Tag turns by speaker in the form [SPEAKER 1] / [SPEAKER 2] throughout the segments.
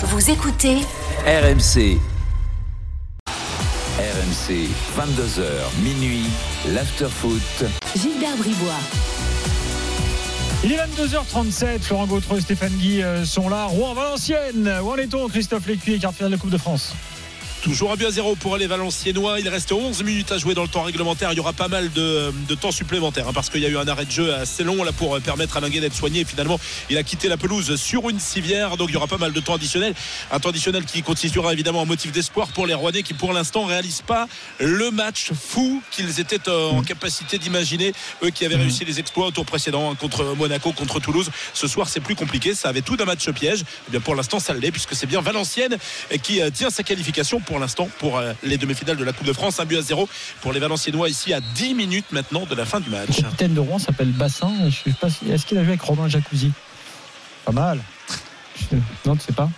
[SPEAKER 1] Vous écoutez
[SPEAKER 2] RMC. RMC, 22h, minuit, l'afterfoot.
[SPEAKER 1] Gilbert Bribois.
[SPEAKER 3] Il est 22h37, Florent Gautreau et Stéphane Guy euh, sont là. Rouen, Valenciennes, où en est-on Christophe Lécuyer, quart finale de la Coupe de France?
[SPEAKER 4] Toujours un but à zéro pour les Valenciennois. Il reste 11 minutes à jouer dans le temps réglementaire. Il y aura pas mal de, de temps supplémentaire hein, parce qu'il y a eu un arrêt de jeu assez long là pour permettre à Linguet d'être soigné. Et finalement, il a quitté la pelouse sur une civière. Donc il y aura pas mal de temps additionnel. Un temps additionnel qui constituera évidemment un motif d'espoir pour les Rouennais qui pour l'instant réalisent pas le match fou qu'ils étaient euh, en capacité d'imaginer. Eux qui avaient réussi les exploits au tour précédent hein, contre Monaco, contre Toulouse. Ce soir, c'est plus compliqué. Ça avait tout d'un match piège. Et bien pour l'instant, ça l'est puisque c'est bien Valenciennes qui euh, tient sa qualification pour l'instant pour euh, les demi-finales de la Coupe de France. Un but à zéro pour les Valenciennois ici à 10 minutes maintenant de la fin du match.
[SPEAKER 5] Le capitaine de Rouen s'appelle Bassin. Je sais pas si- Est-ce qu'il a joué avec Romain Jacuzzi?
[SPEAKER 3] Pas mal.
[SPEAKER 5] Je- Non, tu sais pas?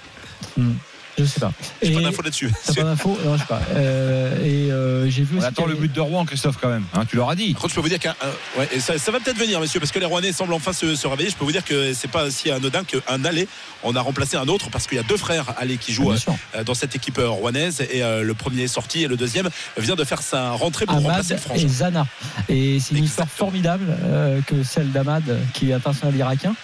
[SPEAKER 5] Hmm. Je sais pas.
[SPEAKER 4] J'ai pas d'infos là-dessus.
[SPEAKER 5] T'as pas Non, je sais pas. Euh, et euh, j'ai vu
[SPEAKER 6] On attend le but de Rouen, Christophe, quand même. Hein, tu leur as dit.
[SPEAKER 4] Contre, je peux vous dire qu'un. ouais, et ça, ça va peut-être venir, messieurs, parce que les Rouennais semblent enfin se, se réveiller. Je peux vous dire que c'est pas si anodin qu'un aller. On a remplacé un autre parce qu'il y a deux frères allés qui jouent
[SPEAKER 5] sûr.
[SPEAKER 4] euh, dans cette équipe euh, rouennaise. Et euh, le premier est sorti et le deuxième vient de faire sa rentrée pour remplacer le
[SPEAKER 5] et
[SPEAKER 4] frangin.
[SPEAKER 5] Zana. Et c'est une histoire formidable euh, que celle d'Ahmad, qui est international irakien.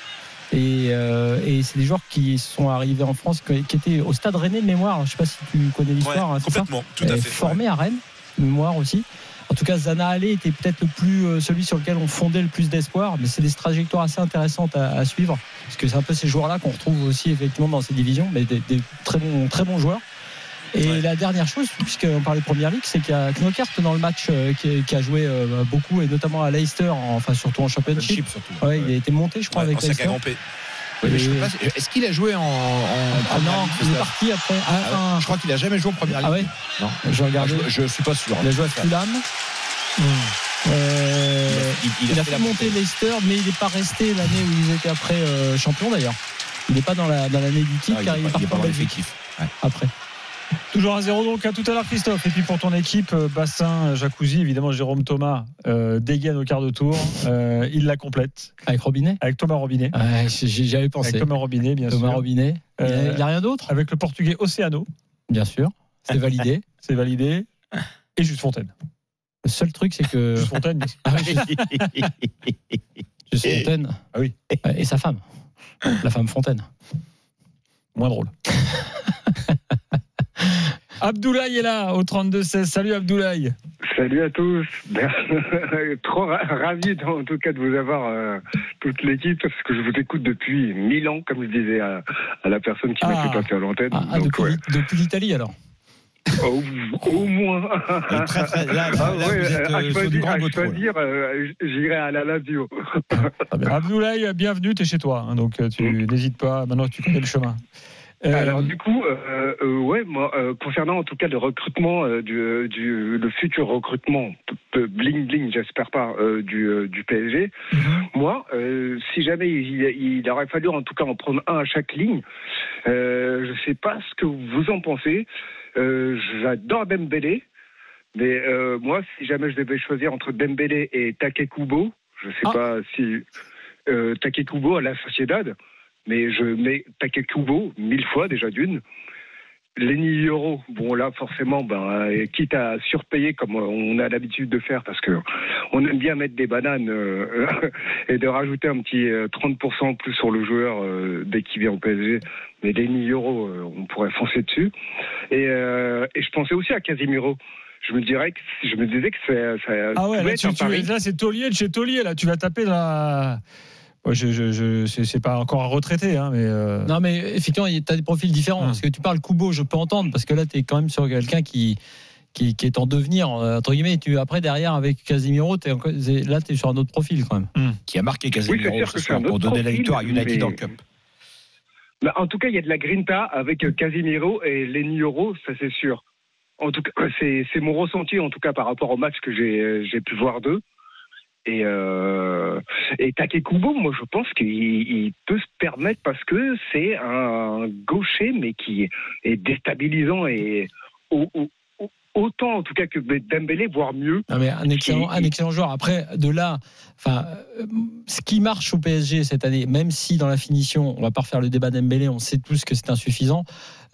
[SPEAKER 5] Et, euh, et c'est des joueurs qui sont arrivés en France, qui étaient au stade rennais de mémoire. Je ne sais pas si tu connais
[SPEAKER 4] Ouais,
[SPEAKER 5] l'histoire. hein,
[SPEAKER 4] complètement, tout à
[SPEAKER 5] Et
[SPEAKER 4] fait.
[SPEAKER 5] formé à Rennes, mémoire aussi. En tout cas, Zana Allé était peut-être le plus euh, celui sur lequel on fondait le plus d'espoir, mais c'est des trajectoires assez intéressantes à, à suivre, parce que c'est un peu ces joueurs-là qu'on retrouve aussi effectivement dans ces divisions, mais des, des très bons très bons joueurs. Et
[SPEAKER 4] Ouais.
[SPEAKER 5] la dernière chose, puisqu'on parlait de Première Ligue, c'est qu'il y a Knokert dans le match euh, qui, qui a joué euh, beaucoup, et notamment à Leicester, en- enfin surtout en Championship.
[SPEAKER 6] Chip, surtout.
[SPEAKER 5] Ouais, il a été monté, je crois, avec Leicester.
[SPEAKER 4] Grimper.
[SPEAKER 6] Ouais, mais je sais
[SPEAKER 5] Et-
[SPEAKER 6] pas si- Est-ce qu'il a joué en. en
[SPEAKER 5] Ah
[SPEAKER 6] première
[SPEAKER 5] non,
[SPEAKER 6] ligue,
[SPEAKER 5] il est parti après. Ah,
[SPEAKER 6] Ah
[SPEAKER 5] enfin,
[SPEAKER 6] Je crois qu'il a jamais joué en première ligue.
[SPEAKER 5] ah ouais
[SPEAKER 6] Non.
[SPEAKER 5] Je regardais.
[SPEAKER 6] Je, je suis pas sûr.
[SPEAKER 5] Il a joué à Fulham. Euh,
[SPEAKER 6] Il, il
[SPEAKER 5] il a
[SPEAKER 6] fait
[SPEAKER 5] fait
[SPEAKER 6] la
[SPEAKER 5] monter Leicester, mais il n'est pas resté l'année où ils étaient après euh, champions d'ailleurs. Il n'est pas dans la dans l'année du titre
[SPEAKER 6] Ah, il
[SPEAKER 5] car
[SPEAKER 6] est
[SPEAKER 5] il
[SPEAKER 6] pas-
[SPEAKER 5] est parti
[SPEAKER 6] pas
[SPEAKER 5] en
[SPEAKER 6] dans
[SPEAKER 5] Belgique
[SPEAKER 6] l'effectif. Ouais.
[SPEAKER 5] après.
[SPEAKER 3] Toujours un 0 donc à tout à l'heure Christophe. Et puis pour ton équipe, euh, Bassin, Jacuzzi, évidemment Jérôme Thomas euh, dégaine au quart de tour. Euh, il la complète
[SPEAKER 5] Avec Robinet?
[SPEAKER 3] Avec Thomas Robinet.
[SPEAKER 5] ouais, j'ai- J'y avais pensé.
[SPEAKER 3] Avec Thomas Robinet, bien
[SPEAKER 5] Thomas
[SPEAKER 3] sûr.
[SPEAKER 5] Robinet. Il y a-
[SPEAKER 3] Euh,
[SPEAKER 5] n'y a rien d'autre?
[SPEAKER 3] Avec le portugais Océano,
[SPEAKER 5] Bien sûr. C'est validé.
[SPEAKER 3] c'est validé. Et Juste Fontaine.
[SPEAKER 5] Le seul truc, c'est que.
[SPEAKER 3] Juste Fontaine.
[SPEAKER 5] Ah Juste Fontaine.
[SPEAKER 3] Ah oui.
[SPEAKER 5] Et sa femme. La femme Fontaine.
[SPEAKER 3] moins drôle. Abdoulaye est là au 32-16. Salut Abdoulaye.
[SPEAKER 7] Salut à tous. Trop ra- ravi en tout cas de vous avoir euh, toute l'équipe parce que je vous écoute depuis mille ans, comme je disais à, à la personne qui m'a
[SPEAKER 5] Ah.
[SPEAKER 7] fait passer à l'antenne.
[SPEAKER 5] Ah, ah, depuis
[SPEAKER 7] ouais.
[SPEAKER 5] depuis l'Italie alors
[SPEAKER 7] au, au moins.
[SPEAKER 6] Et très, très- là,
[SPEAKER 7] Ah
[SPEAKER 6] là,
[SPEAKER 7] ouais,
[SPEAKER 6] êtes
[SPEAKER 7] à choisir, euh, j'irai à la Lazio.
[SPEAKER 3] Abdoulaye, bienvenue, t'es chez toi. hein, donc euh, tu n'hésites pas. Maintenant tu connais le chemin. Euh,
[SPEAKER 7] Alors du coup, euh, euh, ouais, moi, euh, concernant en tout cas le recrutement euh, du, du le futur recrutement bling bling, j'espère pas, euh, du, euh, PSG. Moi, euh, si jamais il, il aurait fallu en tout cas en prendre un à chaque ligne, euh, je sais pas ce que vous en pensez. Euh, J'adore Dembélé, mais euh, moi, si jamais je devais choisir entre Dembélé et Takekubo, je sais
[SPEAKER 5] Ah.
[SPEAKER 7] pas si euh, Takekubo à la Sociedad, mais je mets Takekubo mille fois déjà d'une. Lenny Euro, bon là forcément, ben, euh, quitte à surpayer comme on a l'habitude de faire, parce que on aime bien mettre des bananes euh, et de rajouter un petit euh, 30% en plus sur le joueur euh, dès qu'il vient au PSG. Mais Lenny Euro, euh, on pourrait foncer dessus. Et, euh, et je pensais aussi à Casimiro. Je me dirais que je me disais que ça
[SPEAKER 3] ah ouais, là, tu, tu- là, c'est taulier de chez taulier. Là, tu vas taper dans la. Je, je, je- c'est pas encore un retraité, hein, mais. euh,
[SPEAKER 5] Non, mais effectivement, tu as des profils différents.
[SPEAKER 3] Hum.
[SPEAKER 5] Parce que tu parles Kubo, je peux entendre, parce que là, tu es quand même sur quelqu'un qui, qui, qui est en devenir, euh, entre guillemets. Tu, après, derrière, avec Casimiro, c'est- là, tu es sur un autre profil quand même.
[SPEAKER 6] Qui a marqué
[SPEAKER 7] Oui, c'est sûr
[SPEAKER 6] ce soir pour donner la victoire à United
[SPEAKER 7] mais-
[SPEAKER 6] dans le Cup.
[SPEAKER 7] Bah, en tout cas, il y a de la grinta avec euh, Casimiro et Lenny Euro, ça c'est sûr. En tout cas, c'est mon ressenti en tout cas par rapport au match que j'ai j'ai pu voir d'eux. Et, euh, et Takekubo, moi je pense qu'il il peut se permettre parce que c'est un gaucher mais qui est déstabilisant et au, au- au- autant en tout cas que Dembélé, voire mieux.
[SPEAKER 5] Non, mais un excellent, un excellent joueur. Après, de là, enfin, euh, ce qui marche au PSG cette année, même si dans la finition, on va pas refaire le débat Dembélé, on sait tous que c'est insuffisant.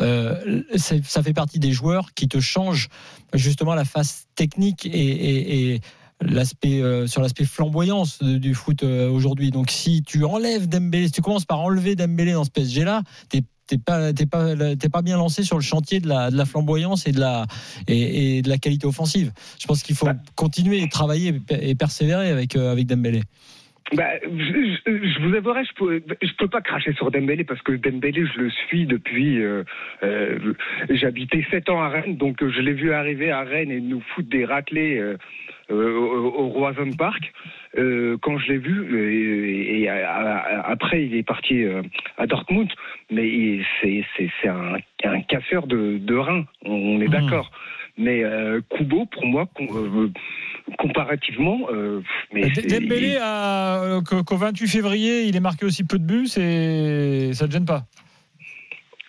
[SPEAKER 5] euh, ça fait partie des joueurs qui te changent justement la face technique et, et- et l'aspect euh, sur l'aspect flamboyance de- du foot euh, aujourd'hui. Donc si tu enlèves Dembélé, si tu commences par enlever Dembélé dans ce PSG là, t'es t'es pas t'es pas t'es pas bien lancé sur le chantier de la, de la flamboyance et de la et, et de la qualité offensive. Je pense qu'il faut
[SPEAKER 7] Bah.
[SPEAKER 5] continuer et travailler et persévérer avec euh, avec Dembélé.
[SPEAKER 7] Bah, je, je- vous avouerai, je peux, je peux pas cracher sur Dembélé parce que Dembélé, je le suis depuis. Euh, euh, J'habitais 7 ans à Rennes, donc je l'ai vu arriver à Rennes et nous foutre des raclés euh, euh, au, au Roison Park. Euh, quand je l'ai vu, euh, et, à- à- après il est parti euh, à Dortmund, mais c'est c'est- c'est un, un casseur de, de reins, on, on est
[SPEAKER 3] Mhm.
[SPEAKER 7] d'accord. Mais euh, Kubo, pour moi, euh, comparativement, euh, mais
[SPEAKER 3] Dembélé, euh, qu'au qu'au 28 février, il est marqué aussi peu de buts, c'est ça te gêne pas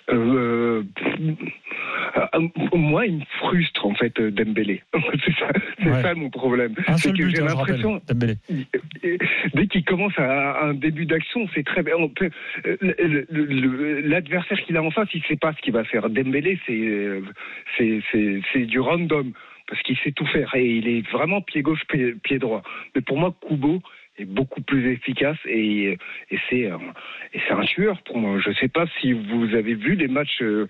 [SPEAKER 7] Euh, moi, il me frustre en fait Dembélé. c'est ça,
[SPEAKER 3] Ouais.
[SPEAKER 7] ça mon problème. C'est que j'ai
[SPEAKER 3] hein,
[SPEAKER 7] l'impression, dès qu'il commence à un début d'action, c'est très L'adversaire qu'il a en face, il sait pas ce qu'il va faire. Dembélé, c'est c'est du random parce qu'il sait tout faire et il est vraiment pied gauche pied, pied droit. Mais pour moi, Kubo est beaucoup plus efficace et, et c'est un, tueur pour moi. Je sais pas si vous avez vu les matchs euh,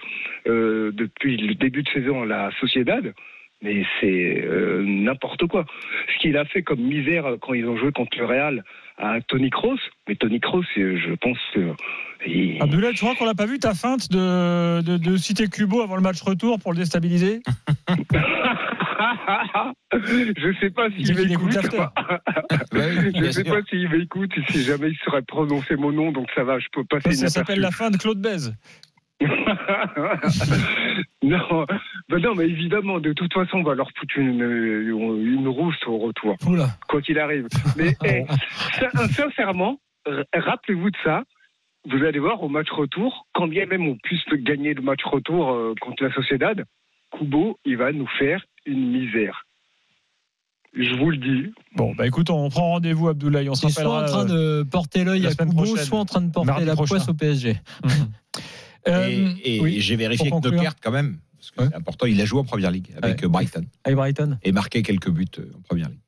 [SPEAKER 7] euh, depuis le début de saison à la Sociedad. Mais c'est euh, n'importe quoi. Ce qu'il a fait comme misère quand ils ont joué contre le Real à Tony Kroos. Mais Tony Kroos, je pense que. il-
[SPEAKER 3] Abdoulaye, tu crois qu'on l'a pas vu ta feinte de, de, de citer Kubo avant le match retour pour le déstabiliser
[SPEAKER 7] je sais pas
[SPEAKER 3] Il
[SPEAKER 7] s'il m'écoute. je sais pas s'il m'écoute, si jamais il saurait prononcer mon nom, donc ça va, je peux passer
[SPEAKER 3] Ça, ça s'appelle la fin de Claude Bèze.
[SPEAKER 7] non, ben non, mais évidemment, de toute façon, on va leur foutre une, une rousse au retour,
[SPEAKER 5] Oula.
[SPEAKER 7] quoi qu'il arrive. Mais eh, sin- sincèrement, rappelez-vous de ça. Vous allez voir au match retour, quand bien même on puisse gagner le match retour euh, contre la Sociedad, Kubo, il va nous faire une misère. Je vous le dis.
[SPEAKER 3] Bon, bah écoute, on prend rendez-vous, Abdoulaye. On se
[SPEAKER 5] C'est soit en
[SPEAKER 3] rappellera.
[SPEAKER 5] train de porter l'œil à
[SPEAKER 3] prochaine.
[SPEAKER 5] soit en train de porter
[SPEAKER 3] Mardi
[SPEAKER 5] la
[SPEAKER 3] prochain.
[SPEAKER 5] poisse au PSG.
[SPEAKER 3] Euh,
[SPEAKER 6] Et, et
[SPEAKER 3] oui,
[SPEAKER 6] j'ai vérifié que perte quand même. Parce que
[SPEAKER 5] Ouais.
[SPEAKER 6] c'est important, il a joué en première ligue avec
[SPEAKER 5] Ouais.
[SPEAKER 6] euh, Brighton
[SPEAKER 5] Avec Brighton.
[SPEAKER 6] et marqué quelques buts euh, en première ligue.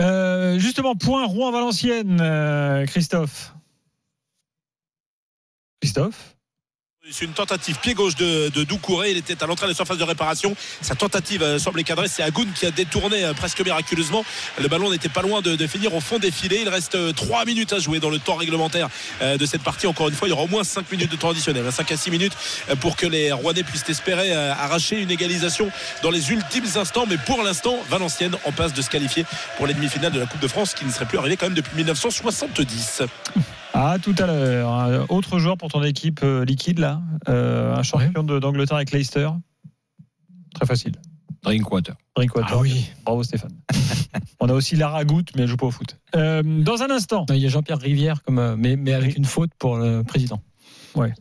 [SPEAKER 3] Euh, justement, point Rouen-Valenciennes, euh, Christophe. Christophe?
[SPEAKER 4] C'est une tentative pied gauche de, Doucouré. Il était à l'entrée de la surface de réparation. Sa tentative euh, semblait cadrée. C'est Agoun qui a détourné euh, presque miraculeusement. Le ballon n'était pas loin de, finir au fond des filets. Il reste euh, 3 minutes à jouer dans le temps réglementaire euh, de cette partie. Encore une fois, il y aura au moins 5 minutes de temps additionnel. 5 à 6 minutes pour que les Rouennais puissent espérer arracher une égalisation dans les ultimes instants. Mais pour l'instant, Valenciennes en passe de se qualifier pour les demi-finales de la Coupe de France qui ne serait plus arrivé quand même depuis 1970.
[SPEAKER 3] Ah, tout à l'heure. Un autre joueur pour ton équipe euh, liquide, là. Euh, un champion d'Angleterre avec Leicester. Très facile.
[SPEAKER 6] Drinkwater.
[SPEAKER 3] Drinkwater.
[SPEAKER 5] Ah oui.
[SPEAKER 3] Bravo Stéphane. On a aussi Lara Goutte, mais elle joue pas au foot. Euh, dans un instant,
[SPEAKER 5] il y a Jean-Pierre Rivière, comme, mais, mais avec une faute pour le président.
[SPEAKER 3] mais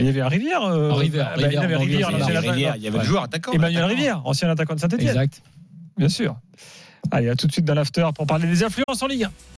[SPEAKER 3] il y avait un Rivière. euh,
[SPEAKER 5] Un Rivière,
[SPEAKER 3] bah, il y avait
[SPEAKER 5] Rivière,
[SPEAKER 3] Rivière,
[SPEAKER 5] Rivière,
[SPEAKER 3] l'ancien
[SPEAKER 6] Rivière,
[SPEAKER 3] attaquant.
[SPEAKER 6] il y avait le joueur attaquant.
[SPEAKER 3] Emmanuel
[SPEAKER 6] attaquant.
[SPEAKER 3] Rivière, ancien attaquant de Saint-Etienne.
[SPEAKER 5] Exact.
[SPEAKER 3] Bien sûr. Allez, à tout de suite dans l'after pour parler des influences en Ligue 1.